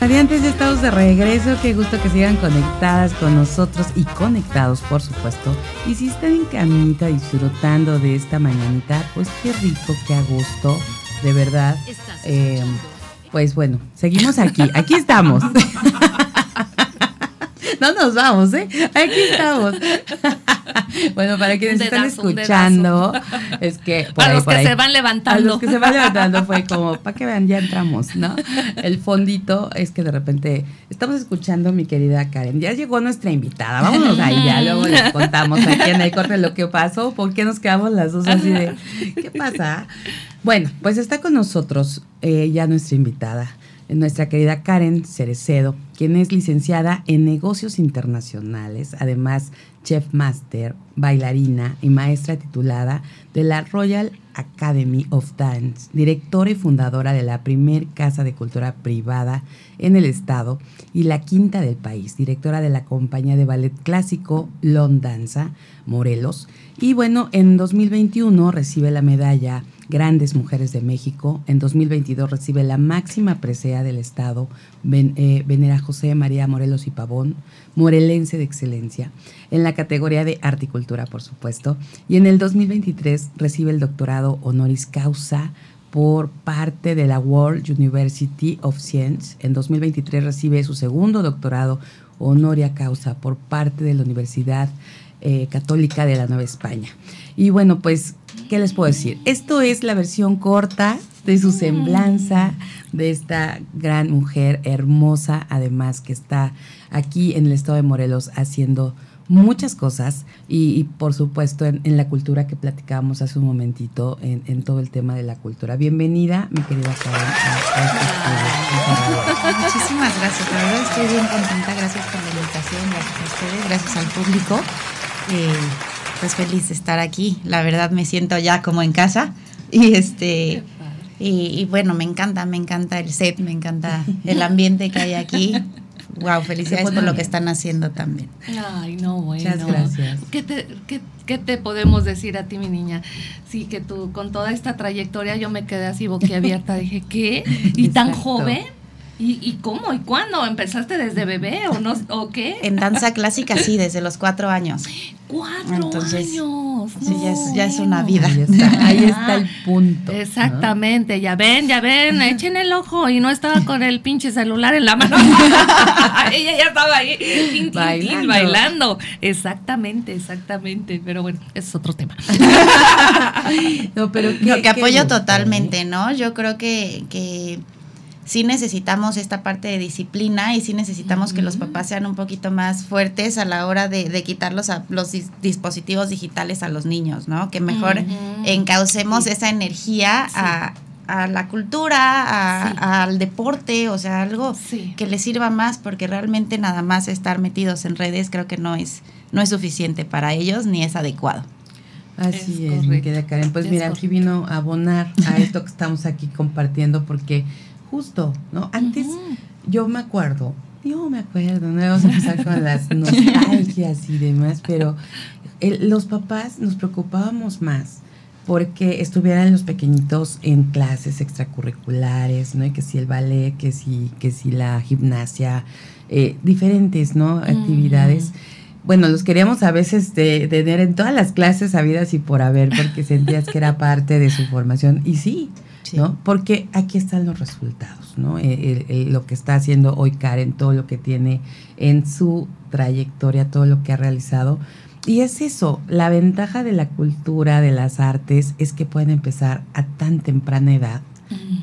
Radiantes, ya estamos de regreso. Qué gusto que sigan conectadas con nosotros y conectados, por supuesto. Y si están en camita disfrutando de esta mañanita, pues qué rico, qué a gusto, de verdad. Eh, pues bueno, seguimos aquí. Aquí estamos. no nos vamos, ¿eh? Aquí estamos. bueno, para quienes están escuchando, es que. para los que se van levantando. A los que se van levantando fue como, para que vean, ya entramos, ¿no? El fondito es que de repente estamos escuchando, mi querida Karen. Ya llegó nuestra invitada. Vámonos ahí, ya luego les contamos aquí en el corte lo que pasó, por qué nos quedamos las dos así de, ¿qué pasa? Bueno, pues está con nosotros eh, ya nuestra invitada nuestra querida Karen Cerecedo, quien es licenciada en negocios internacionales, además chef master, bailarina y maestra titulada de la Royal Academy of Dance, directora y fundadora de la primer casa de cultura privada en el estado y la quinta del país, directora de la compañía de ballet clásico Danza Morelos. Y bueno, en 2021 recibe la medalla Grandes Mujeres de México. En 2022 recibe la máxima presea del Estado, eh, Venera José María Morelos y Pavón, morelense de excelencia, en la categoría de Articultura, por supuesto. Y en el 2023 recibe el doctorado honoris causa por parte de la World University of Science. En 2023 recibe su segundo doctorado honoria causa por parte de la Universidad eh, Católica de la Nueva España. Y bueno, pues, ¿qué les puedo decir? Esto es la versión corta de su semblanza, de esta gran mujer hermosa, además que está aquí en el estado de Morelos haciendo muchas cosas y, por supuesto en, la cultura que platicábamos hace un momentito, en, todo el tema de la cultura. Bienvenida, mi querida Karen. Este Muchísimas gracias, la verdad estoy bien contenta, gracias por la invitación, gracias a ustedes, gracias al público. Eh, pues feliz de estar aquí. La verdad me siento ya como en casa. Y este y, bueno, me encanta, me encanta el set, me encanta el ambiente que hay aquí. Wow, felicidades por lo que están haciendo también. Ay, no, bueno. Muchas gracias. ¿Qué te, qué, te podemos decir a ti, mi niña? Sí, que tú, con toda esta trayectoria, yo me quedé así boquiabierta. Dije, ¿qué? ¿Y tan joven? ¿Y, ¿Y, cómo? ¿Y cuándo? ¿Empezaste desde bebé o no o qué? En danza clásica sí, desde los cuatro años. ¡Cuatro años! Sí, ya, es, una vida. Ahí está, el punto. Exactamente, ya ven, ya ven, echen el ojo y no estaba con el pinche celular en la mano. Ella ya estaba ahí bailando. bailando. Exactamente, exactamente. Pero bueno, ese es otro tema. no, pero Lo que apoyo totalmente, ¿no? Yo creo que, que sí necesitamos esta parte de disciplina y sí necesitamos que los papás sean un poquito más fuertes a la hora de, de quitar los, los dispositivos digitales a los niños, ¿no? Que mejor encaucemos esa energía a, la cultura, al deporte, o sea, algo que les sirva más, porque realmente nada más estar metidos en redes creo que no es, no es suficiente para ellos ni es adecuado. Así es, me queda Karen. Pues mira, aquí vino a abonar a esto que estamos aquí compartiendo, porque justo, ¿no? Antes yo me acuerdo, yo me acuerdo, no vamos a empezar con las nostalgias y demás, pero los papás nos preocupábamos más porque estuvieran los pequeñitos en clases extracurriculares, ¿no? Y que si el ballet, que si, que si la gimnasia, eh, diferentes, ¿no? Actividades. Bueno, los queríamos a veces de, tener en todas las clases habidas y por haber, porque sentías que era parte de su formación. Y sí, ¿no? Porque aquí están los resultados, ¿no? Eh, lo que está haciendo hoy Karen, todo lo que tiene en su trayectoria, todo lo que ha realizado. Y es eso, la ventaja de la cultura, de las artes, es que pueden empezar a tan temprana edad,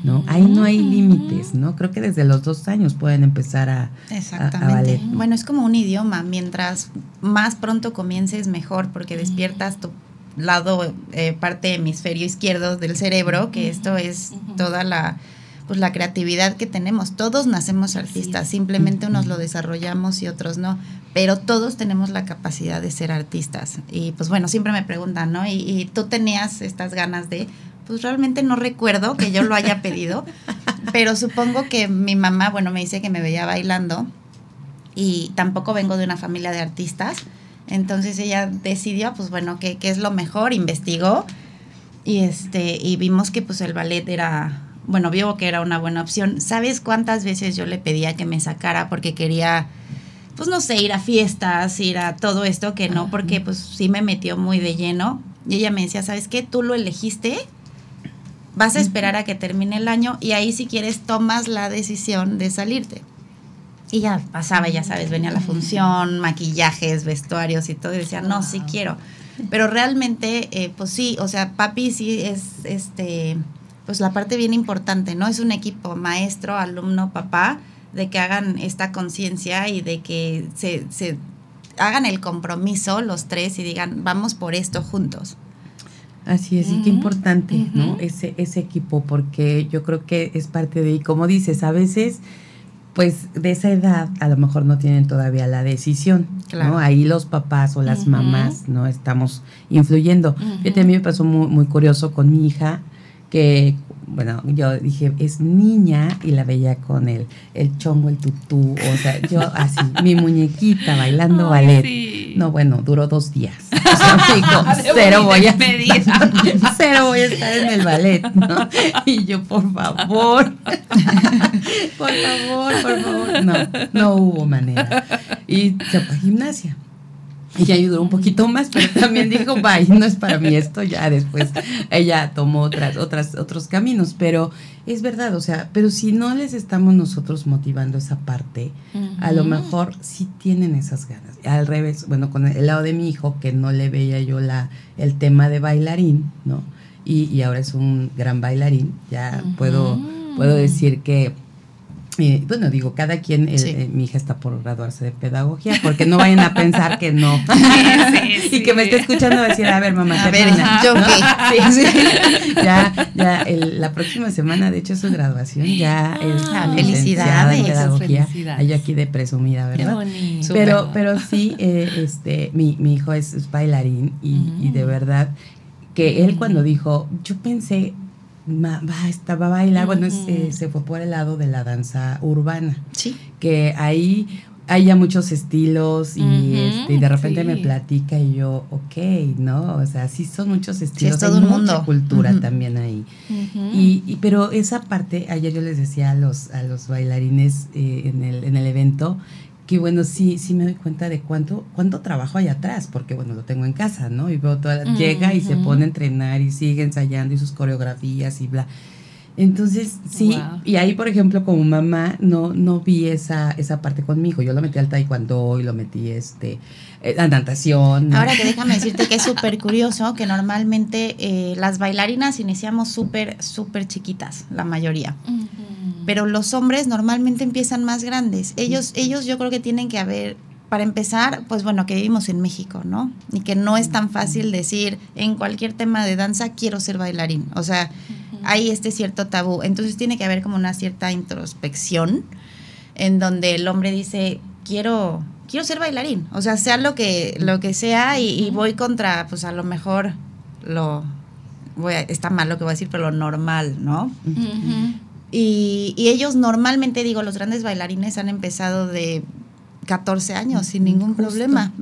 ¿no? Ahí no hay límites, ¿no? Creo que desde los dos años pueden empezar a, Exactamente. Bueno, es como un idioma, mientras más pronto comiences, mejor, porque despiertas tu lado, eh, parte hemisferio izquierdo del cerebro, que esto es toda la pues la creatividad que tenemos. Todos nacemos artistas, simplemente unos lo desarrollamos y otros no, pero todos tenemos la capacidad de ser artistas. Y pues bueno, siempre me preguntan, ¿no? Y, y tú tenías estas ganas de, pues realmente no recuerdo que yo lo haya pedido, pero supongo que mi mamá, bueno, me dice que me veía bailando y tampoco vengo de una familia de artistas. Entonces ella decidió, pues bueno, qué, qué es lo mejor, investigó y este y vimos que pues el ballet era bueno, vio que era una buena opción. ¿Sabes cuántas veces yo le pedía que me sacara porque quería, pues no sé, ir a fiestas, ir a todo esto, que no, porque pues sí me metió muy de lleno. Y ella me decía, ¿sabes qué? Tú lo elegiste, vas a esperar a que termine el año y ahí si quieres tomas la decisión de salirte. Y ya pasaba, ya sabes, venía la función, maquillajes, vestuarios y todo, y decía, no, sí quiero. Pero realmente, eh, pues sí, o sea, papi sí es, este, pues la parte bien importante, ¿no? Es un equipo, maestro, alumno, papá, de que hagan esta conciencia y de que se, se hagan el compromiso los tres y digan, vamos por esto juntos. Así es, y qué importante, ¿no? Ese, ese equipo, porque yo creo que es parte de, y como dices, a veces, pues de esa edad a lo mejor no tienen todavía la decisión, ¿no? Ahí los papás o las mamás, ¿no? Estamos influyendo. Fíjate, a mí me pasó muy, muy curioso con mi hija, que, bueno, yo dije, es niña y la veía con el, el chongo, el tutú, o sea, yo así, mi muñequita bailando ballet. No, bueno, duró dos días. O sea, cero voy a estar, cero voy a estar en el ballet, ¿no? Y yo, por favor, por favor, por favor. No, no hubo manera. Y se fue a gimnasia. Y ayudó un poquito más, pero también dijo, bye, no es para mí esto, ya después ella tomó otras, otras, otros caminos, pero es verdad, o sea, pero si no les estamos nosotros motivando esa parte, a lo mejor sí tienen esas ganas. Al revés, bueno, con el lado de mi hijo, que no le veía yo la, el tema de bailarín, ¿no? Y, y ahora es un gran bailarín, ya puedo, puedo decir que eh, bueno, digo, cada quien, eh, mi hija está por graduarse de pedagogía, porque no vayan a pensar que no. y que me esté escuchando decir, a ver, mamá, a ver, yo qué. ya, ya, el, la próxima semana, de hecho, su graduación, ya es ah, felicidades, en pedagogía. Yo aquí de presumida, ¿verdad? Pero, pero sí, eh, este, mi, mi hijo es, bailarín y, y de verdad que él cuando dijo, yo pensé, estaba a bailar, bueno, eh, se fue por el lado de la danza urbana. Sí. Que ahí hay ya muchos estilos y, este, de repente me platica y yo, ok, ¿no? O sea, sí son muchos estilos. Sí, es todo hay un mundo. cultura también ahí. y, y, pero esa parte, ayer yo les decía a los, a los bailarines eh, en, el, en el evento, que bueno, sí, sí me doy cuenta de cuánto, cuánto trabajo hay atrás, porque bueno, lo tengo en casa, ¿no? Y veo toda, llega y se pone a entrenar y sigue ensayando y sus coreografías y bla. Entonces, sí, y ahí, por ejemplo, como mamá, no, no vi esa, esa parte con mi hijo. Yo lo metí al taekwondo y lo metí este, eh, a natación. Ahora que déjame decirte que es súper curioso que normalmente eh, las bailarinas iniciamos súper, súper chiquitas, la mayoría. Pero los hombres normalmente empiezan más grandes. Ellos, ellos yo creo que tienen que haber para empezar, pues bueno, que vivimos en México, ¿no? Y que no es tan fácil decir en cualquier tema de danza quiero ser bailarín. O sea, hay este cierto tabú. Entonces tiene que haber como una cierta introspección en donde el hombre dice, quiero, quiero ser bailarín. O sea, sea lo que, lo que sea y, voy contra, pues a lo mejor lo, voy a, está mal lo que voy a decir, pero lo normal, ¿no? Y, y, ellos normalmente, digo, los grandes bailarines han empezado de 14 años sin ningún problema.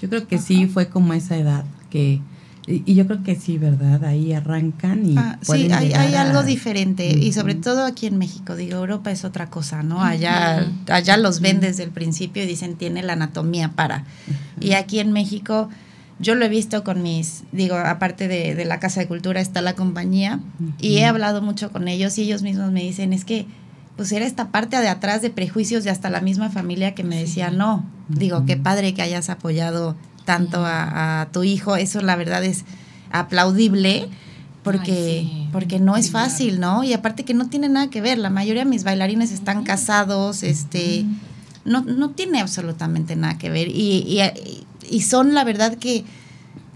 Yo creo que sí fue como esa edad que y, yo creo que sí, ¿verdad? Ahí arrancan y... Ah, sí, hay, hay algo diferente y sobre todo aquí en México, digo, Europa es otra cosa, ¿no? Allá, allá los ven desde el principio y dicen, tiene la anatomía para. Y aquí en México, yo lo he visto con mis, digo, aparte de, de la Casa de Cultura está la compañía y he hablado mucho con ellos y ellos mismos me dicen, es que pues era esta parte de atrás de prejuicios de hasta la misma familia que me decía, no, digo, qué padre que hayas apoyado tanto a, tu hijo, eso la verdad es aplaudible porque, porque no es fácil, ¿no? Y aparte que no tiene nada que ver, la mayoría de mis bailarines están casados, este, no, no tiene absolutamente nada que ver y, y, y son la verdad que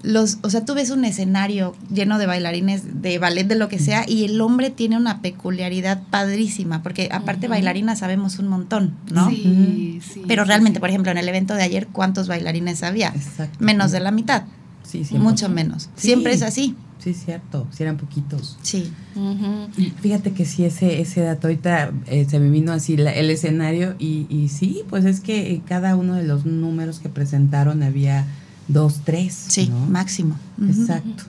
los, o sea, tú ves un escenario lleno de bailarines de ballet, de lo que sea, y el hombre tiene una peculiaridad padrísima, porque aparte bailarinas sabemos un montón, ¿no? Sí, sí. Pero realmente, por ejemplo, en el evento de ayer, ¿cuántos bailarines había? Exacto. Menos de la mitad. Sí, sí. Mucho menos. Sí. Siempre es así. Sí, cierto. Si eran poquitos. Sí. Fíjate que sí, ese, ese dato ahorita eh, se me vino así la- el escenario y, y sí, pues es que en cada uno de los números que presentaron había dos, tres. Sí, ¿no? máximo. Exacto.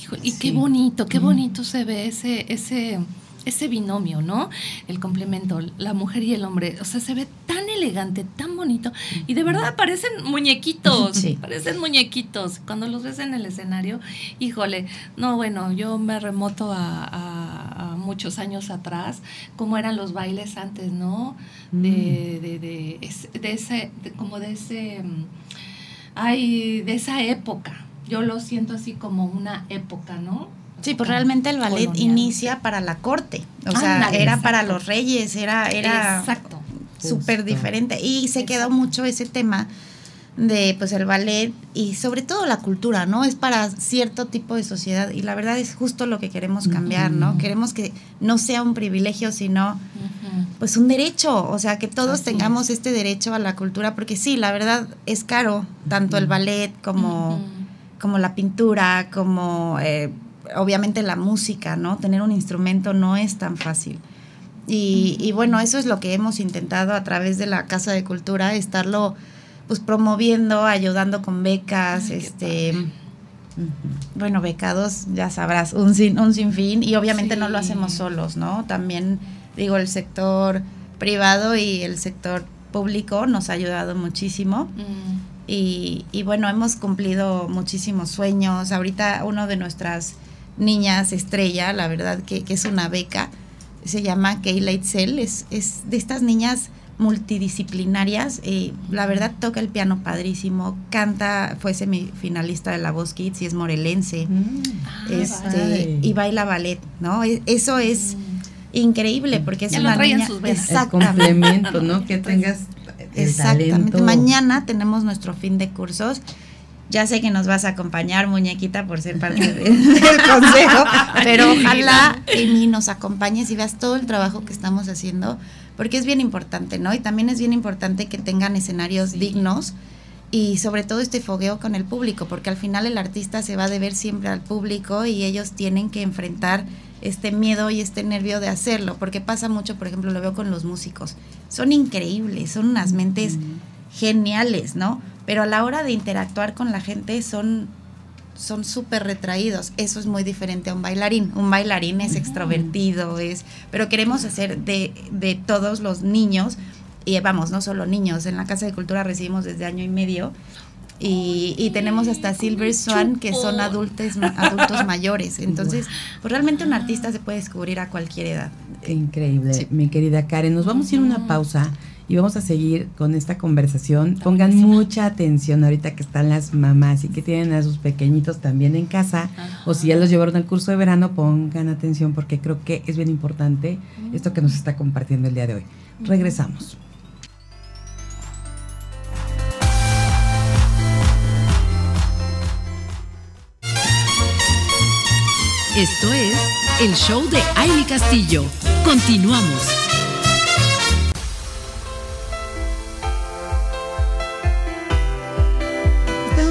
Híjole, y Sí. qué bonito, qué bonito se ve ese, ese, ese binomio, ¿no? El complemento, la mujer y el hombre. O sea, se ve tan elegante, tan bonito. Y de verdad parecen muñequitos. Sí. Parecen muñequitos. Cuando los ves en el escenario, híjole, no, bueno, yo me remoto a, a- a muchos años atrás, cómo eran los bailes antes, ¿no? De, de, de, es- de ese, de- como de ese, mm, ay, de esa época. Yo lo siento así como una época, ¿no? Sí, pues realmente el ballet Colonial. inicia para la corte. O sea, era exacto. para los reyes, era, era Exacto. súper diferente. Y se quedó mucho ese tema de pues el ballet y sobre todo la cultura, ¿no? Es para cierto tipo de sociedad y la verdad es justo lo que queremos cambiar, ¿no? Queremos que no sea un privilegio, sino pues un derecho, o sea, que todos Así tengamos es. este derecho a la cultura, porque sí, la verdad es caro, tanto el ballet como, como la pintura, como eh, obviamente la música, ¿no? Tener un instrumento no es tan fácil. Y, y bueno, eso es lo que hemos intentado a través de la Casa de Cultura, estarlo pues promoviendo, ayudando con becas, Ay, este, bueno, becados, ya sabrás, un, sin, un sinfín, y obviamente no lo hacemos solos, ¿no? También, digo, el sector privado y el sector público nos ha ayudado muchísimo. Mm. Y, y bueno, hemos cumplido muchísimos sueños. Ahorita uno de nuestras niñas estrella, la verdad que, que es una beca, se llama Kayla Itzel, es, es de estas niñas multidisciplinarias. eh, la verdad toca el piano padrísimo, canta, fue semifinalista de la Voz Kids y es morelense. Mm. Ah, este, y baila ballet, ¿no? E- Eso es increíble porque es Ya una niña sus venas. El exactamente. complemento, ¿no? Que tengas el Exactamente. talento. Mañana tenemos nuestro fin de cursos. Ya sé que nos vas a acompañar, muñequita, por ser parte de- del consejo, pero ojalá, Amy, nos acompañes y veas todo el trabajo que estamos haciendo, porque es bien importante, ¿no? Y también es bien importante que tengan escenarios Sí. dignos y sobre todo este fogueo con el público, porque al final el artista se va a deber siempre al público y ellos tienen que enfrentar este miedo y este nervio de hacerlo, porque pasa mucho, por ejemplo, lo veo con los músicos. Son increíbles, son unas mentes geniales, ¿no? Pero a la hora de interactuar con la gente son son súper retraídos. Eso es muy diferente a un bailarín. Un bailarín es extrovertido, es, pero queremos hacer de, de todos los niños, y vamos, no solo niños, en la Casa de Cultura recibimos desde año y medio, y, y tenemos hasta Silver Swan, que son adultos, adultos mayores. Entonces, pues realmente un artista se puede descubrir a cualquier edad. Qué increíble, Sí. mi querida Karen. Nos vamos a ir a una pausa y vamos a seguir con esta conversación. Pongan buenísima. mucha atención ahorita que están las mamás y que tienen a sus pequeñitos también en casa. O si ya los llevaron al curso de verano, pongan atención porque creo que es bien importante esto que nos está compartiendo el día de hoy. Regresamos. Esto es el show de Aile Castillo. Continuamos.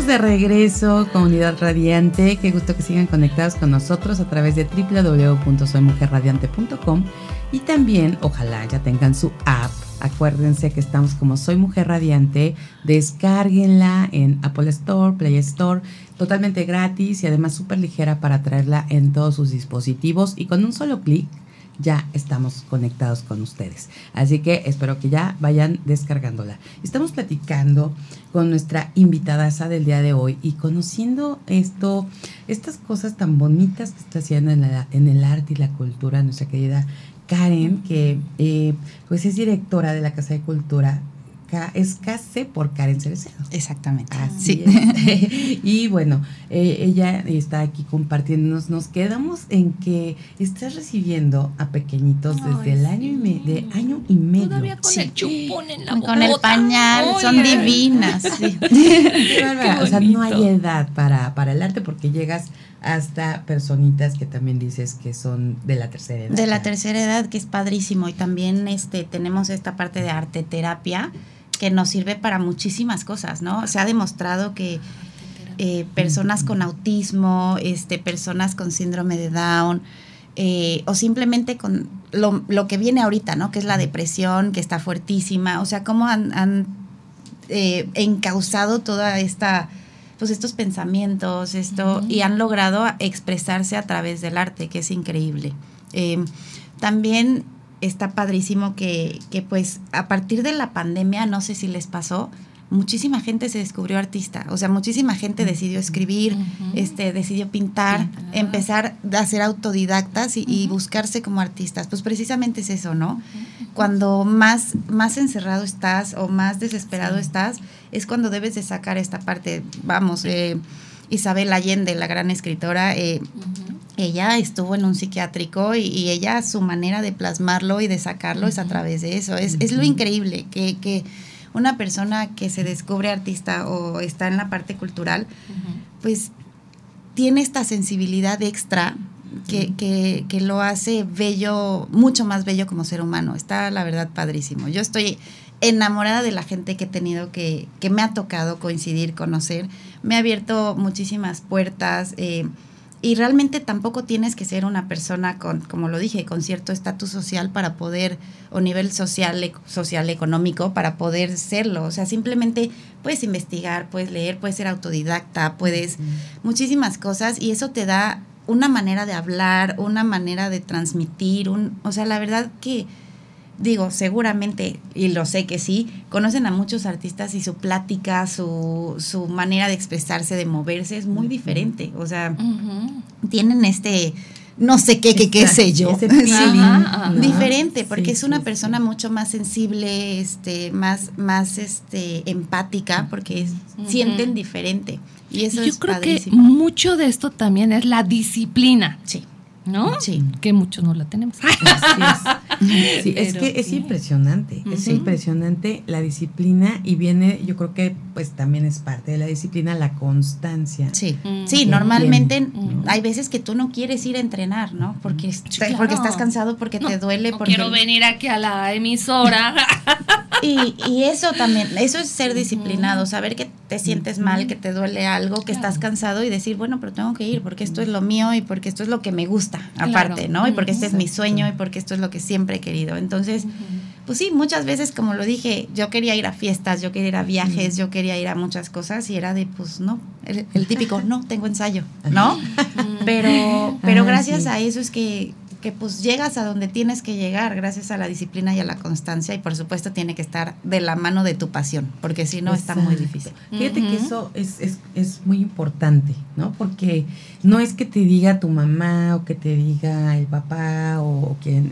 De regreso, comunidad radiante. Qué gusto que sigan conectados con nosotros a través de www.soymujerradiante.com y también, ojalá ya tengan su app. Acuérdense que estamos como Soy Mujer Radiante. Descárguenla en Apple Store, Play Store, totalmente gratis y además súper ligera para traerla en todos sus dispositivos y con un solo clic ya estamos conectados con ustedes. Así que espero que ya vayan descargándola. Estamos platicando con nuestra invitada del día de hoy y conociendo esto, estas cosas tan bonitas que está haciendo en, la- en el arte y la cultura, nuestra querida Karen, que eh, pues es directora de la Casa de Cultura Escase por Karen Cerecedo. Exactamente. Así y bueno, eh, ella está aquí compartiéndonos. Nos quedamos en que estás recibiendo a pequeñitos desde el año y, de año y medio. Todavía con el chupón en la boca. Con el pañal, son divinas. Sí. o sea, no hay edad para, para el arte porque llegas hasta personitas que también dices que son de la tercera edad. De la tercera edad, que es padrísimo. Y también este tenemos esta parte de arte terapia que nos sirve para muchísimas cosas, ¿no? Se ha demostrado que eh, personas con autismo, este, personas con síndrome de Down, eh, o simplemente con lo, lo, que viene ahorita, ¿no? Que es la depresión, que está fuertísima, o sea, cómo han, han eh, encauzado toda esta pues estos pensamientos, esto, y han logrado expresarse a través del arte, que es increíble. También está padrísimo que, que, pues a partir de la pandemia, no sé si les pasó, muchísima gente se descubrió artista, o sea, muchísima gente decidió escribir, este, decidió pintar, empezar a ser autodidactas y, buscarse como artistas. Pues precisamente es eso, ¿no? Cuando más, más encerrado estás o más desesperado estás, es cuando debes de sacar esta parte. Vamos, eh, Isabel Allende, la gran escritora, eh, ella estuvo en un psiquiátrico y, ella, su manera de plasmarlo y de sacarlo es a través de eso. Es, es lo increíble que, que una persona que se descubre artista o está en la parte cultural, pues tiene esta sensibilidad extra que, que, que, lo hace bello, mucho más bello como ser humano. Está, la verdad, padrísimo. Yo estoy enamorada de la gente que he tenido, que, que me ha tocado coincidir, conocer. Me ha abierto muchísimas puertas. Eh, y realmente tampoco tienes que ser una persona con, como lo dije, con cierto estatus social para poder, o nivel social, social, económico, para poder serlo. O sea, simplemente puedes investigar, puedes leer, puedes ser autodidacta, puedes muchísimas cosas y eso te da una manera de hablar, una manera de transmitir, un, o sea, la verdad que digo, seguramente, y lo sé que sí, conocen a muchos artistas y su plática, su, su manera de expresarse, de moverse es muy diferente. O sea, tienen este, no sé qué, qué, qué sé yo. Diferente, porque es una persona mucho más sensible, este, más, más este, empática, porque sienten diferente. Y eso yo creo que mucho de esto también es la disciplina. Sí. ¿no? Sí. Que muchos no la tenemos. es. Sí, es que es impresionante, es impresionante la disciplina y viene, yo creo que pues también es parte de la disciplina la constancia. Sí, sí, normalmente hay veces que tú no quieres ir a entrenar, ¿no? Porque, porque estás cansado, porque te duele. No porque... quiero venir aquí a la emisora. y, y eso también, eso es ser disciplinado, saber que te sientes mal, que te duele algo, que estás cansado y decir, bueno, pero tengo que ir porque esto es lo mío y porque esto es lo que me gusta aparte, ¿no? Y porque este es mi sueño y porque esto es lo que siempre he querido. Entonces, pues sí, muchas veces, como lo dije, yo quería ir a fiestas, yo quería ir a viajes, yo quería ir a muchas cosas y era de, pues no, el, típico, no, tengo ensayo, ¿no? pero, pero gracias a eso es que que pues llegas a donde tienes que llegar gracias a la disciplina y a la constancia y por supuesto tiene que estar de la mano de tu pasión, porque si no está muy difícil. Fíjate que eso es, es, es, muy importante, ¿no? Porque no es que te diga tu mamá o que te diga el papá o, que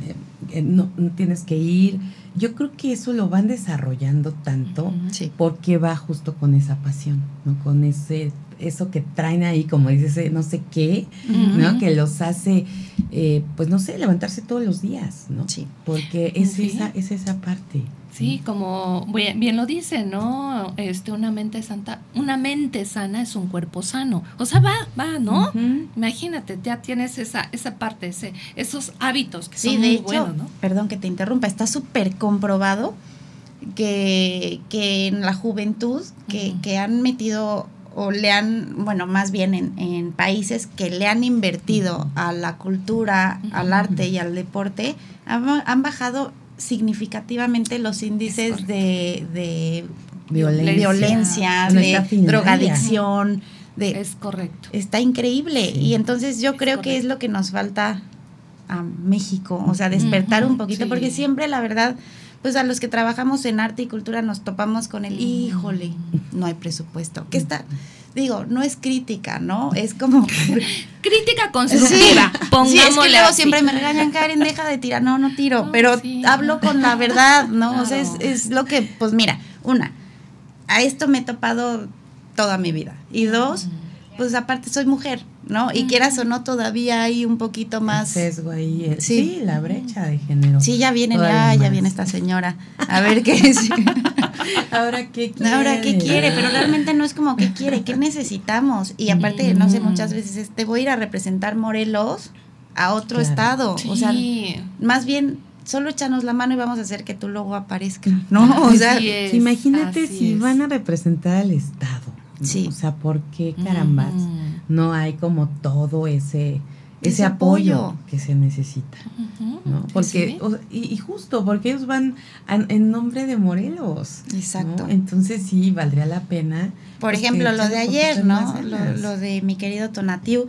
eh, no, tienes que ir. Yo creo que eso lo van desarrollando tanto porque va justo con esa pasión, ¿no? Con ese eso que traen ahí, como dices, no sé qué, ¿no? Que los hace, eh, pues no sé, levantarse todos los días, ¿no? Sí. Porque es, esa, es esa parte. Sí, como bien, lo dice, ¿no? Este, una mente santa, una mente sana es un cuerpo sano. O sea, va, va, ¿no? Imagínate, ya tienes esa, esa parte, ese, esos hábitos que son muy buenos, ¿no? Perdón que te interrumpa, está súper comprobado que, que en la juventud que, que han metido o le han, bueno, más bien en, países que le han invertido a la cultura, al arte y al deporte, han, bajado significativamente los índices de, de violencia, de drogadicción. De, es correcto. Está increíble. Y entonces yo creo que es lo que nos falta a México, o sea, despertar un poquito, porque siempre la verdad pues a los que trabajamos en arte y cultura nos topamos con el, híjole, no hay presupuesto. ¿Qué está? Digo, no es crítica, ¿no? Es como... crítica constructiva, sí, pongámosle sí, es que siempre me regañan, Karen, deja de tirar. No, no tiro, pero hablo con la verdad, ¿no? O sea, es, es, lo que, pues mira, una, a esto me he topado toda mi vida. Y dos, pues aparte soy mujer, ¿no? Y quieras o no, todavía hay un poquito más... sesgo ahí. Eh, sí. la brecha de género. Sí, ya viene, ya, ya viene esta señora. A ver qué es. Ahora qué quiere. Ahora qué quiere, pero realmente no es como qué quiere, qué necesitamos. Y aparte, no sé, muchas veces te voy a ir a representar Morelos a otro estado. O sea, más bien solo échanos la mano y vamos a hacer que tu logo aparezca, ¿no? O sea, imagínate si van a representar al Estado. Sí. O sea, ¿por qué carambas no hay como todo ese ese, apoyo, que se necesita, ¿no? Porque y, justo porque ellos van en nombre de Morelos, exacto. Entonces sí valdría la pena. Por ejemplo, lo de ayer, ¿no? Lo, lo, de mi querido Tonatiu,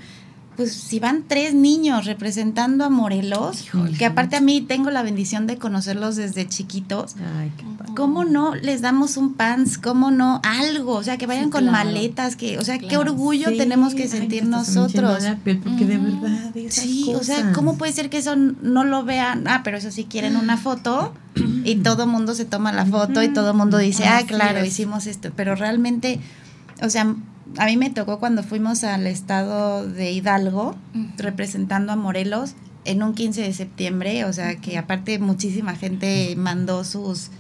pues si van tres niños representando a Morelos, que aparte a mí tengo la bendición de conocerlos desde chiquitos, Ay, ¿cómo no les damos un pants? ¿Cómo no algo? O sea, que vayan con maletas, que, o sea, qué orgullo tenemos que sentir nosotros. porque de verdad Sí, o sea, ¿cómo puede ser que eso no lo vean? Ah, pero eso sí quieren una foto y todo mundo se toma la foto y todo mundo dice, ah, claro, hicimos esto, pero realmente, o sea, a mí me tocó cuando fuimos al estado de Hidalgo, representando a Morelos, en un 15 de septiembre, o sea que aparte muchísima gente mandó sus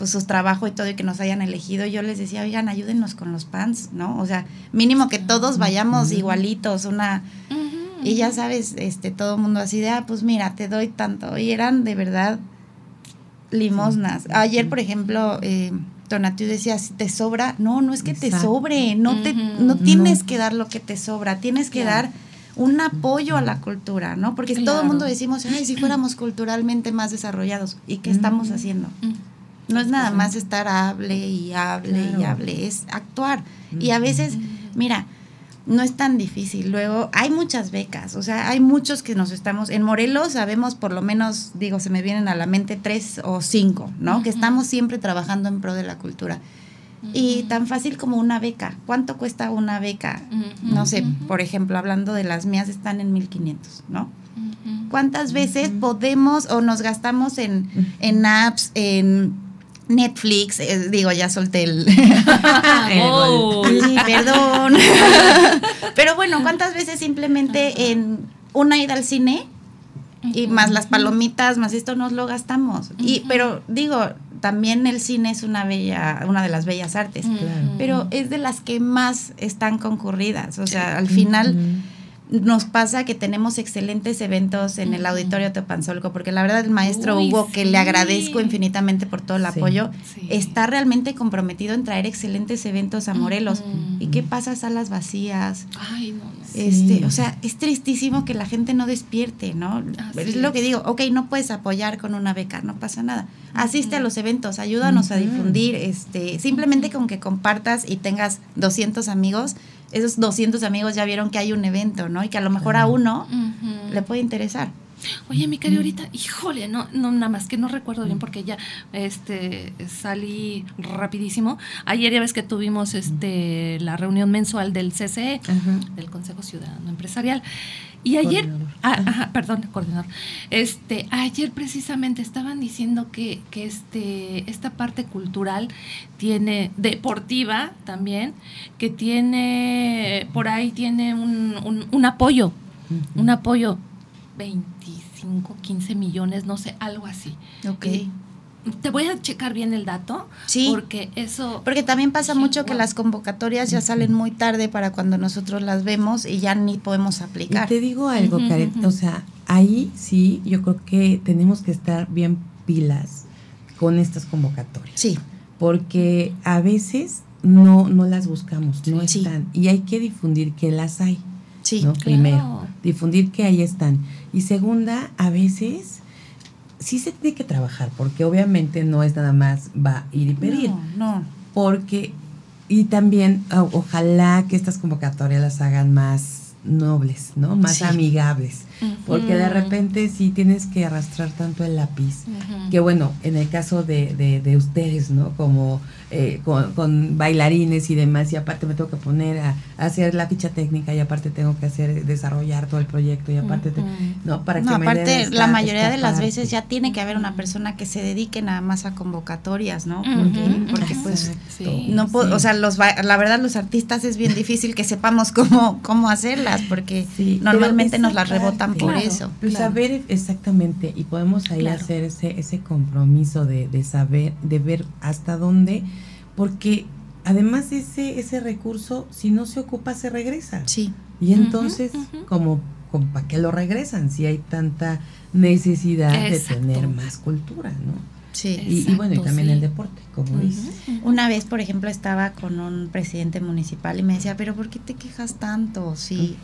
pues sus trabajos y todo y que nos hayan elegido, yo les decía, oigan, ayúdenos con los pants, ¿no? O sea, mínimo que todos vayamos igualitos, una... Y ya sabes, este, todo el mundo así de, ah, pues mira, te doy tanto. Y eran de verdad limosnas. Ayer, por ejemplo, eh, Decía, si te sobra, no, no es que te sobre, no, te, no tienes que dar lo que te sobra, tienes que dar un apoyo a la cultura, ¿no? Porque todo el mundo decimos, ay, si fuéramos culturalmente más desarrollados, ¿y qué estamos haciendo? No es nada más estar hable y hable y hable, es actuar. Y a veces, mira, no es tan difícil. Luego, hay muchas becas, o sea, hay muchos que nos estamos, en Morelos sabemos por lo menos, digo, se me vienen a la mente tres o cinco, ¿no? Que estamos siempre trabajando en pro de la cultura. Y tan fácil como una beca. ¿Cuánto cuesta una beca? No sé, por ejemplo, hablando de las mías, están en 1500, ¿no? ¿Cuántas veces podemos o nos gastamos en, en apps, en Netflix, eh, digo, ya solté el... oh. perdón. Pero bueno, ¿cuántas veces simplemente en una ida al cine y más las palomitas, más esto nos lo gastamos? Y pero digo, también el cine es una bella una de las bellas artes, pero es de las que más están concurridas, o sea, al final nos pasa que tenemos excelentes eventos en el auditorio Teopanzolco, porque la verdad el maestro Hugo, que le agradezco infinitamente por todo el apoyo, está realmente comprometido en traer excelentes eventos a Morelos. ¿Y qué pasa? Salas vacías. Ay, no, este, O sea, es tristísimo que la gente no despierte, ¿no? es lo que digo, ok, no puedes apoyar con una beca, no pasa nada. Asiste a los eventos, ayúdanos a difundir, este, simplemente con que compartas y tengas 200 amigos, esos 200 amigos ya vieron que hay un evento, ¿no? Y que a lo mejor a uno le puede interesar. Oye, mi Cari, ahorita, híjole, no, no, nada más que no recuerdo bien porque ya este salí rapidísimo. Ayer ya ves que tuvimos este la reunión mensual del CCE, del Consejo Ciudadano Empresarial. Y ayer, ah, perdón, coordinador. Este, ayer precisamente estaban diciendo que, que este, esta parte cultural tiene, deportiva también, que tiene, por ahí tiene un, un, apoyo, un apoyo, 25, 15 millones, no sé, algo así. Ok. Eh, te voy a checar bien el dato. Sí. Porque eso. Porque también pasa mucho que las convocatorias ya salen muy tarde para cuando nosotros las vemos y ya ni podemos aplicar. Y te digo algo, Karen. O sea, ahí sí, yo creo que tenemos que estar bien pilas con estas convocatorias. Sí. Porque a veces no, no las buscamos, no están. Y hay que difundir que las hay. Sí. ¿no? Primero, difundir que ahí están. Y segunda, a veces sí se tiene que trabajar, porque obviamente no es nada más va a ir y pedir. No, no. Porque, y también ojalá que estas convocatorias las hagan más nobles, ¿no? Más amigables. Porque de repente sí tienes que arrastrar tanto el lápiz, que bueno, en el caso de, de, de ustedes, ¿no? Como eh, con, bailarines y demás, y aparte me tengo que poner a, hacer la ficha técnica, y aparte tengo que hacer, desarrollar todo el proyecto, y aparte, no, para no, aparte, la mayoría de las veces ya tiene que haber una persona que se dedique nada más a convocatorias, ¿no? Porque, pues, no puedo, o sea, los, la verdad, los artistas es bien difícil que sepamos cómo, cómo hacerlas, porque normalmente nos las rebotan por eso. Pues saber exactamente, y podemos ahí hacer ese, ese compromiso de, de saber, de ver hasta dónde porque además ese, ese recurso, si no se ocupa, se regresa. Sí. Y entonces, como, ¿para qué lo regresan si hay tanta necesidad de tener más cultura, no? Sí, y, bueno, y también el deporte, como dices. Una vez, por ejemplo, estaba con un presidente municipal y me decía, pero ¿por qué te quejas tanto? Si,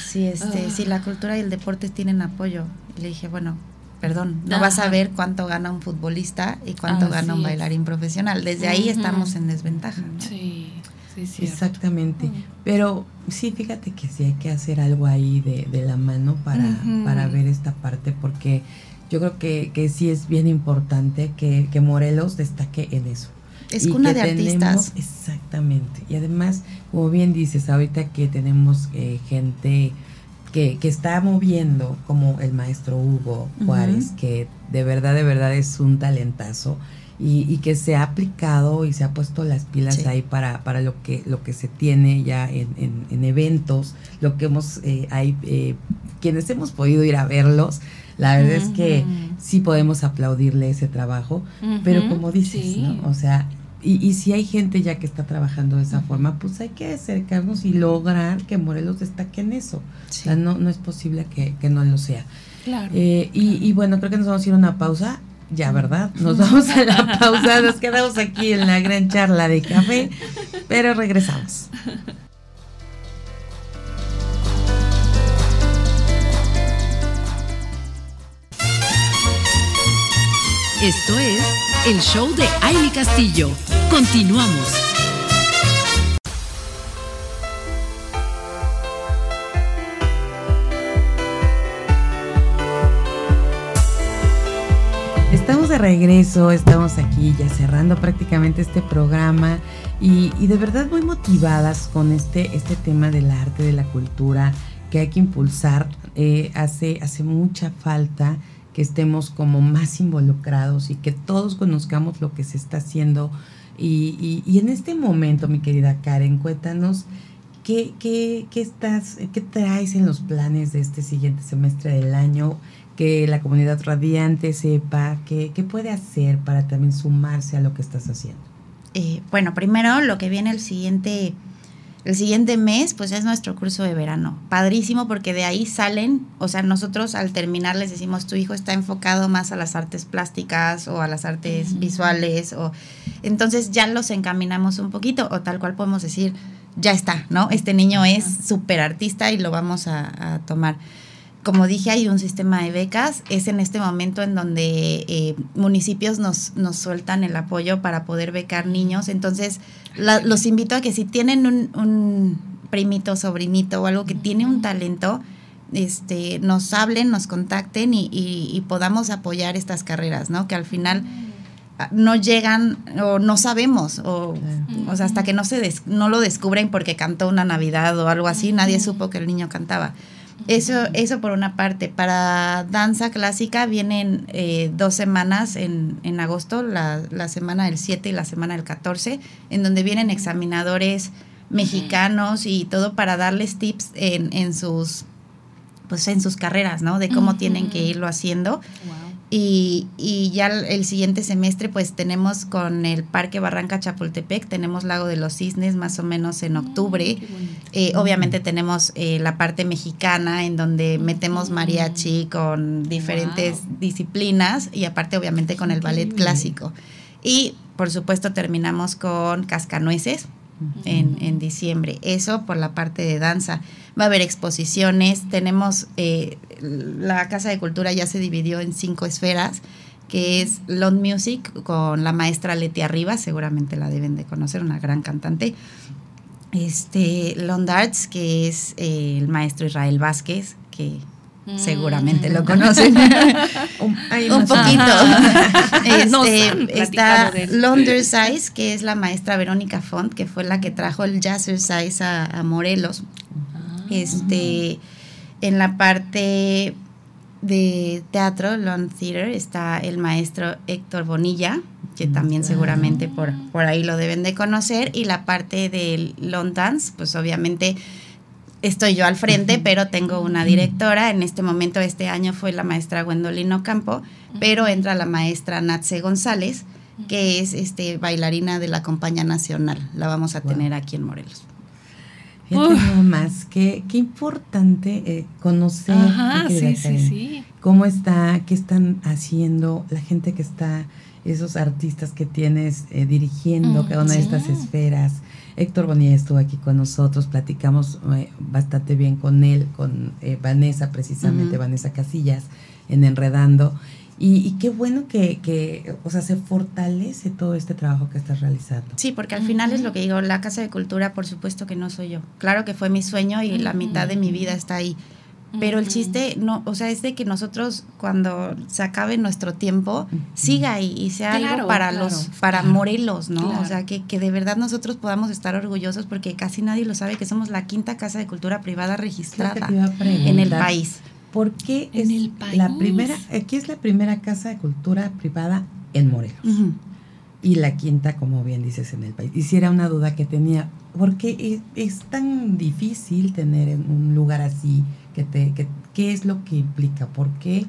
si, este, si la cultura y el deporte tienen apoyo. Y le dije, bueno, perdón, no vas a ver cuánto gana un futbolista y cuánto gana un bailarín profesional. Desde ahí estamos en desventaja. Sí, sí, Exactamente. Pero sí, fíjate que sí hay que hacer algo ahí de, de la mano para, para ver esta parte, porque yo creo que, que sí es bien importante que, que Morelos destaque en eso. Es cuna de artistas. Exactamente. Y además, como bien dices, ahorita que tenemos eh, gente que, que, está moviendo, como el maestro Hugo Juárez, que de verdad, de verdad es un talentazo. Y, y, que se ha aplicado y se ha puesto las pilas ahí para, para lo que lo que se tiene ya en, en, eventos, lo que hemos eh, hay eh, quienes hemos podido ir a verlos, la verdad es que sí podemos aplaudirle ese trabajo, pero como dices, ¿no? O sea, y, y, si hay gente ya que está trabajando de esa forma, pues hay que acercarnos y lograr que Morelos destaque en eso. O sea, no, no es posible que, no lo sea. Claro, eh, y, y, bueno, creo que nos vamos a ir a una pausa. Ya, ¿verdad? Nos vamos a la pausa, nos quedamos aquí en la gran charla de café, pero regresamos. Esto es el show de Aile Castillo. Continuamos. Estamos de regreso, estamos aquí ya cerrando prácticamente este programa y, de verdad muy motivadas con este, este tema del arte, de la cultura que hay que impulsar. Eh, hace, hace mucha falta que estemos como más involucrados y que todos conozcamos lo que se está haciendo. Y, y, en este momento, mi querida Karen, cuéntanos qué, qué, qué, estás, qué traes en los planes de este siguiente semestre del año, que la comunidad radiante sepa, qué, qué puede hacer para también sumarse a lo que estás haciendo. Eh, bueno, primero lo que viene el siguiente el siguiente mes, pues es nuestro curso de verano. Padrísimo porque de ahí salen, o sea, nosotros al terminar les decimos, tu hijo está enfocado más a las artes plásticas o a las artes visuales, o entonces ya los encaminamos un poquito, o tal cual podemos decir, ya está, ¿no? Este niño es súper artista y lo vamos a, a tomar como dije, hay un sistema de becas. Es en este momento en donde eh, municipios nos, nos sueltan el apoyo para poder becar niños. Entonces, los invito a que si tienen un, un, primito, sobrinito o algo que tiene un talento, este, nos hablen, nos contacten y, y, podamos apoyar estas carreras, ¿no? Que al final no llegan o no sabemos o, o sea hasta que no se no lo descubren porque cantó una navidad o algo así nadie supo que el niño cantaba eso, eso por una parte. Para danza clásica vienen eh, dos semanas en, en agosto, la, la, semana del 7 y la semana del 14, en donde vienen examinadores mexicanos y todo para darles tips en, en sus pues en sus carreras, ¿no? De cómo tienen que irlo haciendo. Y, y, ya el siguiente semestre pues tenemos con el Parque Barranca Chapultepec, tenemos Lago de los Cisnes más o menos en octubre. Eh, obviamente tenemos eh, la parte mexicana en donde metemos mariachi con diferentes disciplinas y aparte obviamente con el ballet clásico. Y por supuesto terminamos con Cascanueces, en, en, diciembre. Eso por la parte de danza. Va a haber exposiciones. Tenemos, eh, la Casa de Cultura ya se dividió en cinco esferas, que es Lond Music con la maestra Leti Arriba, seguramente la deben de conocer, una gran cantante. Este, Lond Arts, que es eh, el maestro Israel Vázquez, que Mm. Seguramente lo conocen. un, un poquito. este, está London Size, que es la maestra Verónica Font, que fue la que trajo el Jazzercise a, a Morelos. Ah. Este, en la parte de teatro, London Theater, está el maestro Héctor Bonilla, que también seguramente por, por ahí lo deben de conocer, y la parte del London Dance, pues obviamente estoy yo al frente, pero tengo una directora. En este momento, este año fue la maestra Gwendolino Campo, pero entra la maestra Natse González, que es este bailarina de la Compañía Nacional. La vamos a tener aquí en Morelos. Fíjate más, qué, qué importante eh, conocer cómo está, qué están haciendo la gente que está, esos artistas que tienes eh, dirigiendo cada una de estas esferas. Héctor Bonilla estuvo aquí con nosotros, platicamos eh, bastante bien con él, con Vanessa precisamente, Vanessa Casillas, en Enredando. Y, qué bueno que, que, o sea, se fortalece todo este trabajo que estás realizando. Sí, porque al final es lo que digo, la Casa de Cultura, por supuesto que no soy yo. Claro que fue mi sueño y la mitad de mi vida está ahí. Pero el chiste, no, o sea, es de que nosotros cuando se acabe nuestro tiempo, siga ahí y sea algo para los, para Morelos, ¿no? O sea, que, que de verdad nosotros podamos estar orgullosos porque casi nadie lo sabe que somos la quinta casa de cultura privada registrada en el país porque es la primera, aquí es la primera casa de cultura privada en Morelos. Y la quinta, como bien dices, en el país. Y si era una duda que tenía, ¿por qué es, tan difícil tener un lugar así? Que te, que, ¿Qué es lo que implica? ¿Por qué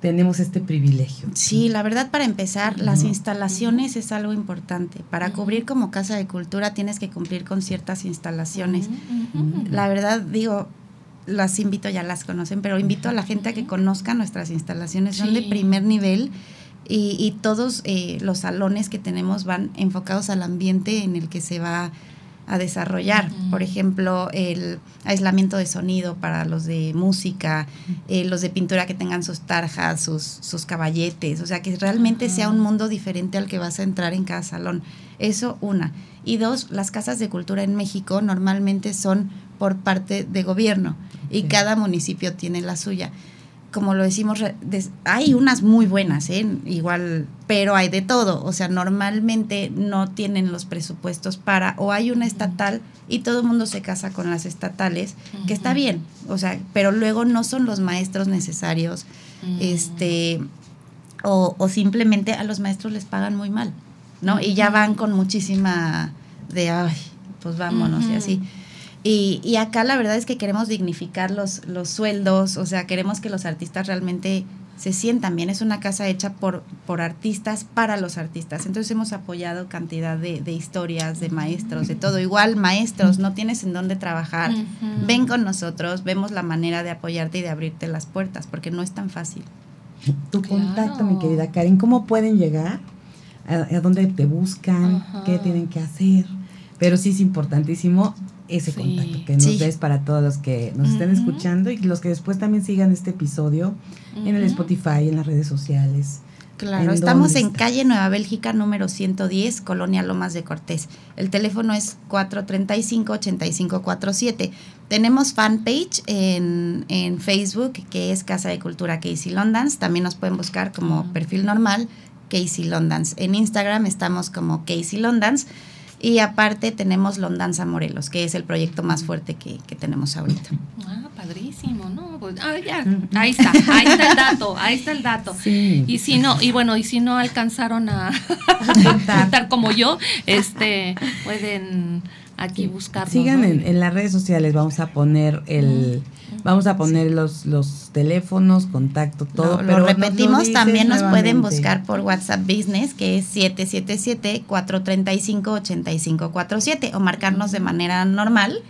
tenemos este privilegio? Sí, la verdad, para empezar, las instalaciones es algo importante. Para cubrir como casa de cultura tienes que cumplir con ciertas instalaciones. La verdad, digo, las invito, ya las conocen, pero invito a la gente a que conozca nuestras instalaciones, son de primer nivel y, todos eh, los salones que tenemos van enfocados al ambiente en el que se va a desarrollar. Por ejemplo, el aislamiento de sonido para los de música, eh, los de pintura que tengan sus tarjas, sus, sus caballetes, o sea, que realmente sea un mundo diferente al que vas a entrar en cada salón. Eso una. Y dos, las casas de cultura en México normalmente son por parte de gobierno y cada municipio tiene la suya. Como lo decimos, hay unas muy buenas, ¿eh? igual, pero hay de todo. O sea, normalmente no tienen los presupuestos para, o hay una estatal y todo el mundo se casa con las estatales, que está bien, o sea, pero luego no son los maestros necesarios, mm. este, o, o simplemente a los maestros les pagan muy mal, ¿no? Y ya van con muchísima de, ay, pues vámonos y así. Y, y, acá la verdad es que queremos dignificar los, los sueldos, o sea, queremos que los artistas realmente se sientan bien. Es una casa hecha por, por artistas para los artistas. Entonces hemos apoyado cantidad de, de historias, de maestros, de todo. Igual, maestros, no tienes en dónde trabajar, ven con nosotros, vemos la manera de apoyarte y de abrirte las puertas, porque no es tan fácil. Tu contacto, mi querida Karen, ¿cómo pueden llegar? ¿A, dónde te buscan? ¿Qué tienen que hacer? Pero sí es importantísimo ese contacto que nos des para todos los que nos estén escuchando y los que después también sigan este episodio en el Spotify, en las redes sociales. Claro, estamos en calle Nueva Bélgica número 110, Colonia Lomas de Cortés. El teléfono es 435-8547. Tenemos fanpage en, en Facebook que es Casa de Cultura Casey Londans. También nos pueden buscar como perfil normal Casey Londans. En Instagram estamos como Casey Londans. Y aparte tenemos Londanza Morelos, que es el proyecto más fuerte que, tenemos ahorita. Ah, padrísimo, ¿no? Pues, ah, ya, ahí está, ahí está el dato, ahí está el dato. Y si no, y bueno, y si no alcanzaron a, estar como yo, este, pueden aquí buscar. Sigan en, las redes sociales, vamos a poner el... Vamos a poner los, los teléfonos, contacto, todo. lo repetimos, también nos pueden buscar por WhatsApp Business, que es 777-435-8547, o marcarnos de manera normal.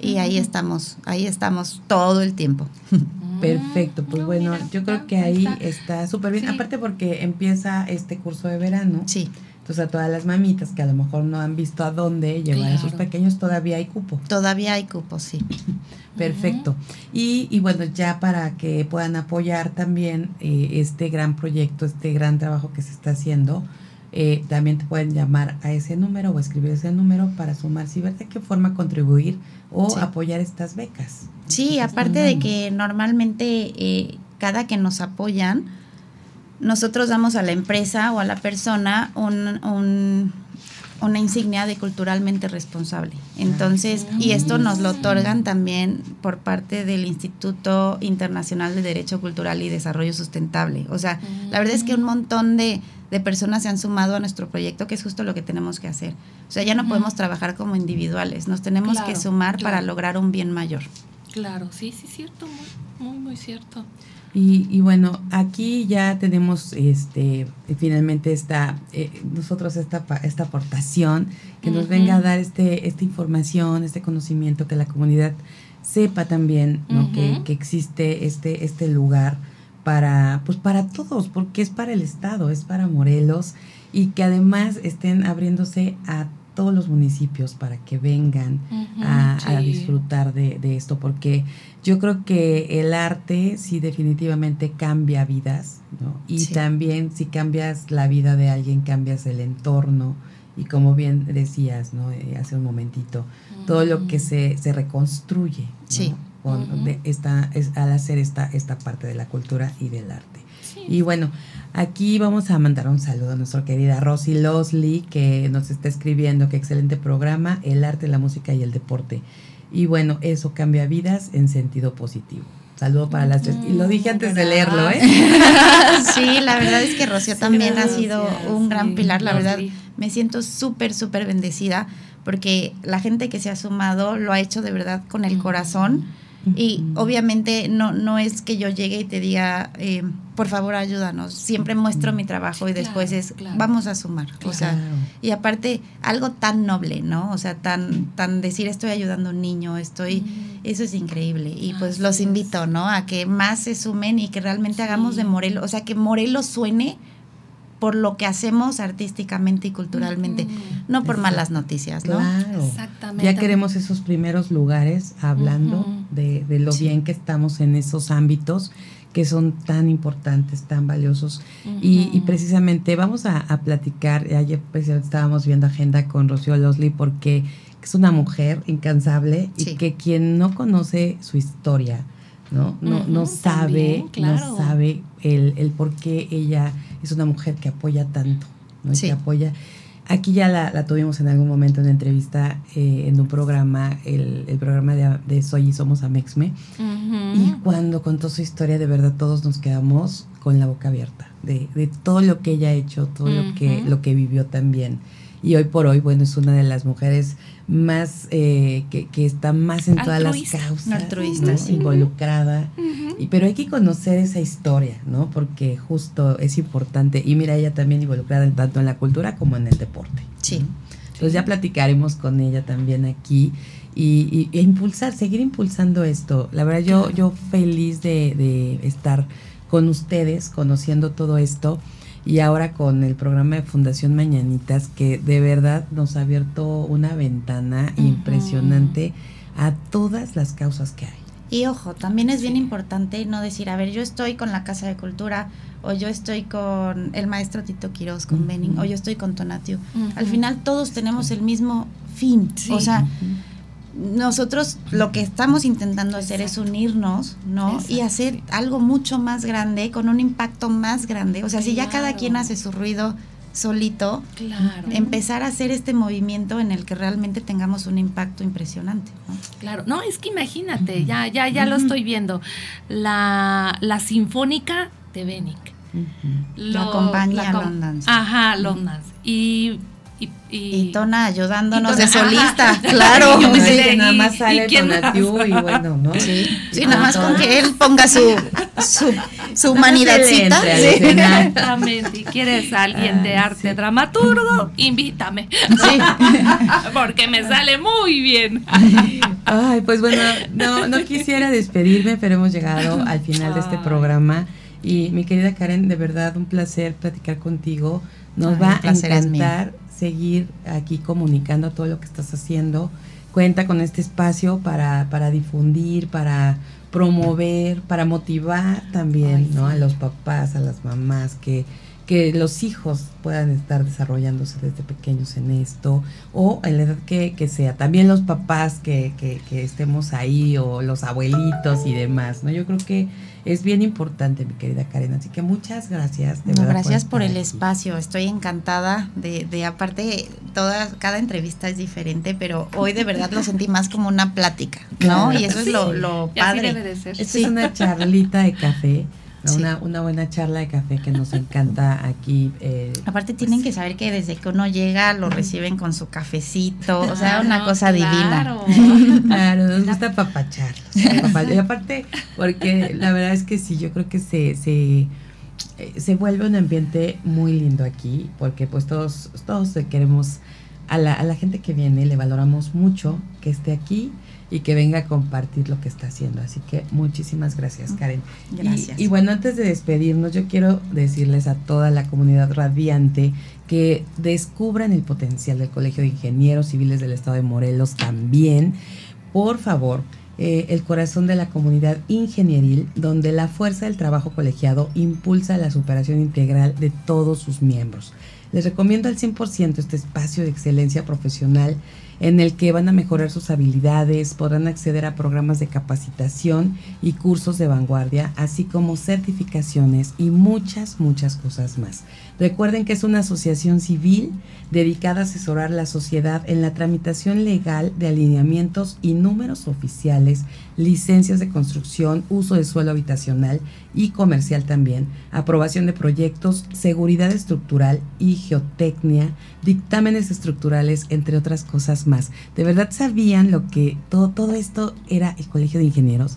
Y ahí estamos, ahí estamos todo el tiempo. Perfecto, pues bueno, yo creo que ahí está súper bien. Aparte porque empieza este curso de verano. Sí. Entonces a todas las mamitas que a lo mejor no han visto a dónde llevar a sus pequeños, todavía hay cupo. Todavía hay cupo, sí. Perfecto. y, y, bueno, ya para que puedan apoyar también eh, este gran proyecto, este gran trabajo que se está haciendo, eh, también te pueden llamar a ese número o escribir ese número para sumarse y ver de qué forma contribuir o apoyar estas becas. Sí, aparte de que normalmente eh, cada que nos apoyan, nosotros damos a la empresa o a la persona un, una insignia de culturalmente responsable. Entonces, y esto nos lo otorgan también por parte del Instituto Internacional de Derecho Cultural y Desarrollo Sustentable. O sea, la verdad es que un montón de, personas se han sumado a nuestro proyecto, que es justo lo que tenemos que hacer. O sea, ya no podemos trabajar como individuales, nos tenemos que sumar para lograr un bien mayor. Claro, sí, sí, cierto, muy, muy, muy cierto. Y, y, bueno, aquí ya tenemos este finalmente esta eh, nosotros esta esta aportación que nos venga a dar este esta información, este conocimiento que la comunidad sepa también, ¿no? que, que, existe este este lugar para pues para todos, porque es para el estado, es para Morelos y que además estén abriéndose a todos los municipios para que vengan a, disfrutar de, esto, porque yo creo que el arte sí definitivamente cambia vidas, ¿no? Y también si cambias la vida de alguien, cambias el entorno, y como bien decías, ¿no? Eh, hace un momentito, todo lo que se, se reconstruye, sí. esta, es, al hacer esta, esta parte de la cultura y del arte. Y bueno, Aquí vamos a mandar un saludo a nuestra querida Rosy Losley, que nos está escribiendo que excelente programa, el arte, la música y el deporte. Y bueno, eso cambia vidas en sentido positivo. Saludo para las tres. Y lo dije antes de leerlo, ¿eh? Sí, la verdad es que Rocío también ha sido un gran pilar. La verdad, me siento súper, súper bendecida porque la gente que se ha sumado lo ha hecho de verdad con el corazón y obviamente no, no es que yo llegue y te diga, eh, por favor ayúdanos. Siempre muestro mi trabajo y después es, vamos a sumar. O sea, y aparte, algo tan noble, ¿no? O sea, tan, tan decir, estoy ayudando a un niño, estoy, eso es increíble. Y pues los invito, ¿no? A que más se sumen y que realmente hagamos de Morelos, o sea, que Morelos suene por lo que hacemos artísticamente y culturalmente, no por malas noticias, ¿no? Exactamente. Ya queremos esos primeros lugares hablando de, de, lo bien que estamos en esos ámbitos que son tan importantes, tan valiosos. y, precisamente vamos a, platicar, ayer pues, estábamos viendo agenda con Rocío Losley porque es una mujer incansable y que quien no conoce su historia, ¿no? No, no sabe, no sabe el, el por qué ella es una mujer que apoya tanto, ¿no? Que apoya. Aquí ya la, tuvimos en algún momento en una entrevista eh, en un programa, el, programa de, Soy y Somos Amexme. Y cuando contó su historia, de verdad todos nos quedamos con la boca abierta de, de todo lo que ella ha hecho, todo lo, que, lo que vivió también. Y hoy por hoy, bueno, es una de las mujeres más, eh, que, que, está más en todas las causas, involucrada. y, pero hay que conocer esa historia, ¿no? Porque justo es importante. Y mira, ella también involucrada tanto en la cultura como en el deporte. Sí. Entonces ya platicaremos con ella también aquí. Y, e impulsar, seguir impulsando esto. La verdad, yo, yo feliz de, de estar con ustedes, conociendo todo esto y ahora con el programa de Fundación Mañanitas que de verdad nos ha abierto una ventana impresionante a todas las causas que hay. Y ojo, también es bien importante no decir, a ver, yo estoy con la Casa de Cultura, o yo estoy con el maestro Tito Quiroz, con Benning, o yo estoy con Tonatio. Al final todos tenemos el mismo fin. O sea, nosotros lo que estamos intentando hacer es unirnos, ¿no? Y hacer algo mucho más grande, con un impacto más grande. O sea, si ya cada quien hace su ruido solito, empezar a hacer este movimiento en el que realmente tengamos un impacto impresionante. Claro, no, es que imagínate, ya, ya, ya lo estoy viendo. La, la Sinfónica de Benic. la compañía London. Ajá, London. Y y, Tona ayudándonos de solista, claro. que nada más sale y bueno, ¿no? Sí, nada más con que él ponga su, su, su humanidadcita. Exactamente. Y quieres alguien de arte dramaturgo, invítame. Sí. Porque me sale muy bien. Ay, pues bueno, no, no quisiera despedirme, pero hemos llegado al final de este programa. Y mi querida Karen, de verdad un placer platicar contigo. Nos va a encantar seguir aquí comunicando todo lo que estás haciendo. Cuenta con este espacio para, para difundir, para promover, para motivar también ¿no? a los papás, a las mamás que, que los hijos puedan estar desarrollándose desde pequeños en esto, o en la edad que, que sea. También los papás que, que, que, estemos ahí, o los abuelitos y demás, ¿no? Yo creo que es bien importante, mi querida Karen. Así que muchas gracias. De gracias por, el espacio. Estoy encantada de, de, aparte, toda, cada entrevista es diferente, pero hoy de verdad lo sentí más como una plática, ¿no? Y eso es lo, lo padre. es una charlita de café una, una, buena charla de café que nos encanta aquí. Eh, Aparte tienen que saber que desde que uno llega lo reciben con su cafecito, o sea, una cosa divina. Claro, nos gusta papachar. Y aparte, porque la verdad es que sí, yo creo que se, se, eh, se vuelve un ambiente muy lindo aquí, porque pues todos, todos queremos, a la, a la gente que viene le valoramos mucho que esté aquí y que venga a compartir lo que está haciendo. Así que muchísimas gracias, Karen. Gracias. Y, bueno, antes de despedirnos, yo quiero decirles a toda la comunidad radiante que descubran el potencial del Colegio de Ingenieros Civiles del Estado de Morelos también. Por favor, eh, el corazón de la comunidad ingenieril, donde la fuerza del trabajo colegiado impulsa la superación integral de todos sus miembros. Les recomiendo al 100% este espacio de excelencia profesional en el que van a mejorar sus habilidades, podrán acceder a programas de capacitación y cursos de vanguardia, así como certificaciones y muchas, muchas cosas más. Recuerden que es una asociación civil dedicada a asesorar la sociedad en la tramitación legal de alineamientos y números oficiales, licencias de construcción, uso de suelo habitacional y comercial también, aprobación de proyectos, seguridad estructural y geotecnia, dictámenes estructurales, entre otras cosas más. ¿De verdad sabían lo que todo, todo esto era el Colegio de Ingenieros?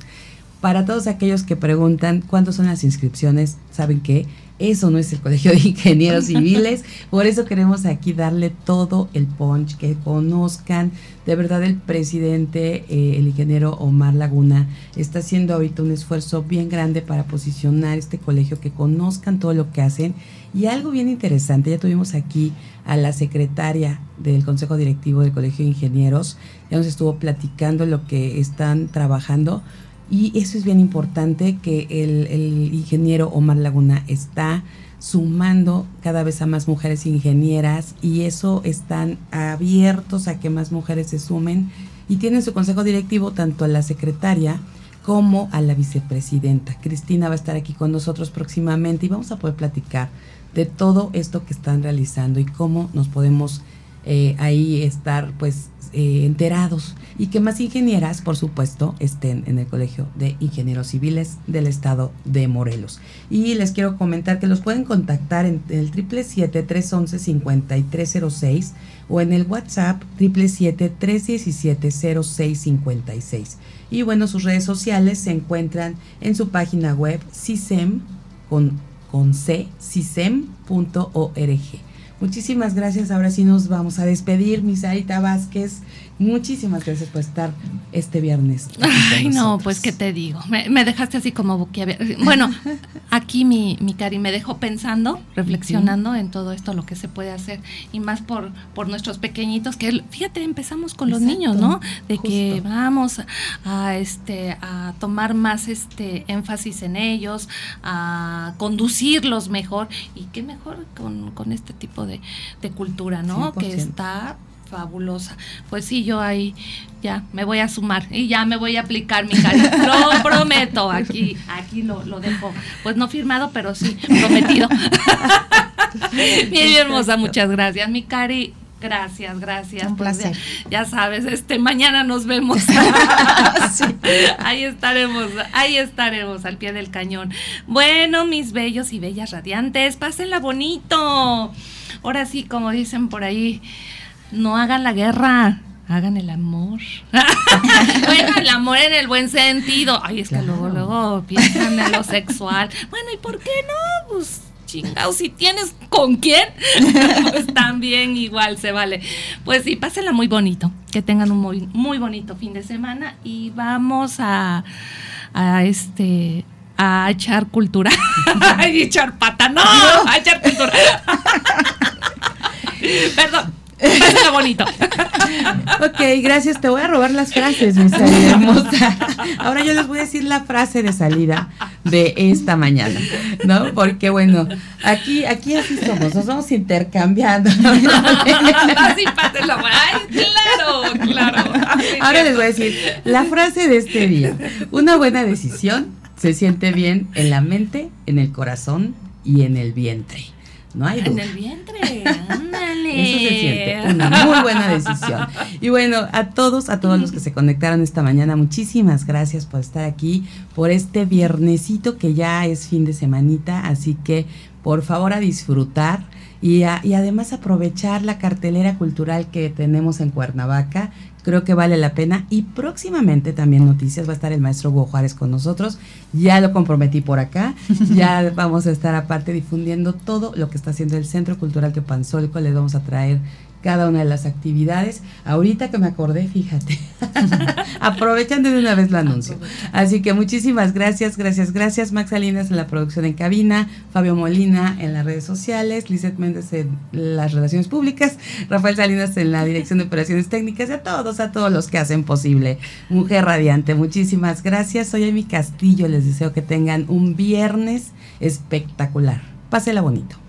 Para todos aquellos que preguntan cuándo son las inscripciones, saben que eso no es el Colegio de Ingenieros Civiles. Por eso queremos aquí darle todo el punch, que conozcan. De verdad, el presidente, eh, el ingeniero Omar Laguna, está haciendo ahorita un esfuerzo bien grande para posicionar este colegio, que conozcan todo lo que hacen. Y algo bien interesante, ya tuvimos aquí a la secretaria del Consejo Directivo del Colegio de Ingenieros, ya nos estuvo platicando lo que están trabajando y eso es bien importante que el, ingeniero Omar Laguna está sumando cada vez a más mujeres ingenieras y eso están abiertos a que más mujeres se sumen y tienen su consejo directivo tanto a la secretaria como a la vicepresidenta. Cristina va a estar aquí con nosotros próximamente y vamos a poder platicar de todo esto que están realizando y cómo nos podemos eh, ahí estar pues eh, enterados y que más ingenieras, por supuesto, estén en el Colegio de Ingenieros Civiles del Estado de Morelos. Y les quiero comentar que los pueden contactar en el 777-311-5306 o en el WhatsApp 777-317-0656. Y bueno, sus redes sociales se encuentran en su página web CISEM con, con C, CISEM.org. Muchísimas gracias. Ahora sí nos vamos a despedir, Misaita Vázquez. Muchísimas gracias por estar este viernes. Ay, no, pues qué te digo. Me, dejaste así como boquiabierta. Bueno, aquí mi, mi Cari me dejó pensando, reflexionando en todo esto, lo que se puede hacer. Y más por, por nuestros pequeñitos, que fíjate, empezamos con los niños, ¿no? De que vamos a, este, a tomar más este énfasis en ellos, a conducirlos mejor. Y qué mejor con, con este tipo de, de cultura, ¿no? Que está fabulosa. Pues sí, yo ahí ya me voy a sumar y ya me voy a aplicar mi cari. Lo prometo, aquí, aquí lo, lo dejo. Pues no firmado, pero sí, prometido. Bien hermosa, muchas gracias, mi cari. Gracias, gracias. Un pues placer. ya, sabes, este mañana nos vemos. Ahí estaremos, ahí estaremos al pie del cañón. Bueno, mis bellos y bellas radiantes, pásenla bonito. Ahora sí, como dicen por ahí, no hagan la guerra, hagan el amor. bueno, el amor en el buen sentido. Ay, es que luego, luego piensan en lo sexual. Bueno, ¿y por qué no? Pues chingados, si tienes con quién, pues también igual se vale. Pues sí, pásenla muy bonito. Que tengan un muy, muy bonito fin de semana y vamos a, a este a echar cultura. a echar pata, no, a echar cultura. Perdón Pásela bonito. ok, gracias. Te voy a robar las frases, mi salida hermosa. Ahora yo les voy a decir la frase de salida de esta mañana, ¿no? Porque bueno, aquí, aquí así somos, nos vamos intercambiando. así pásela. Ay, claro, claro. Ahora les voy a decir la frase de este día. Una buena decisión se siente bien en la mente, en el corazón y en el vientre. No hay duda. En el vientre, ándale. Eso se siente una muy buena decisión. Y bueno, a todos, a todos los que se conectaron esta mañana, muchísimas gracias por estar aquí, por este viernesito que ya es fin de semanita, así que por favor a disfrutar y, y además aprovechar la cartelera cultural que tenemos en Cuernavaca, creo que vale la pena. Y próximamente también noticias, va a estar el maestro Hugo Juárez con nosotros. Ya lo comprometí por acá. Ya vamos a estar aparte difundiendo todo lo que está haciendo el Centro Cultural Teopanzolco. Les vamos a traer cada una de las actividades. Ahorita que me acordé, fíjate, aprovechan de una vez el anuncio. Así que muchísimas gracias, gracias, gracias. Max Salinas en la producción en cabina, Fabio Molina en las redes sociales, Lizeth Méndez en las relaciones públicas, Rafael Salinas en la dirección de operaciones técnicas y a todos, a todos los que hacen posible. Mujer Radiante, muchísimas gracias. Soy Amy Castillo, les deseo que tengan un viernes espectacular. Pásela bonito.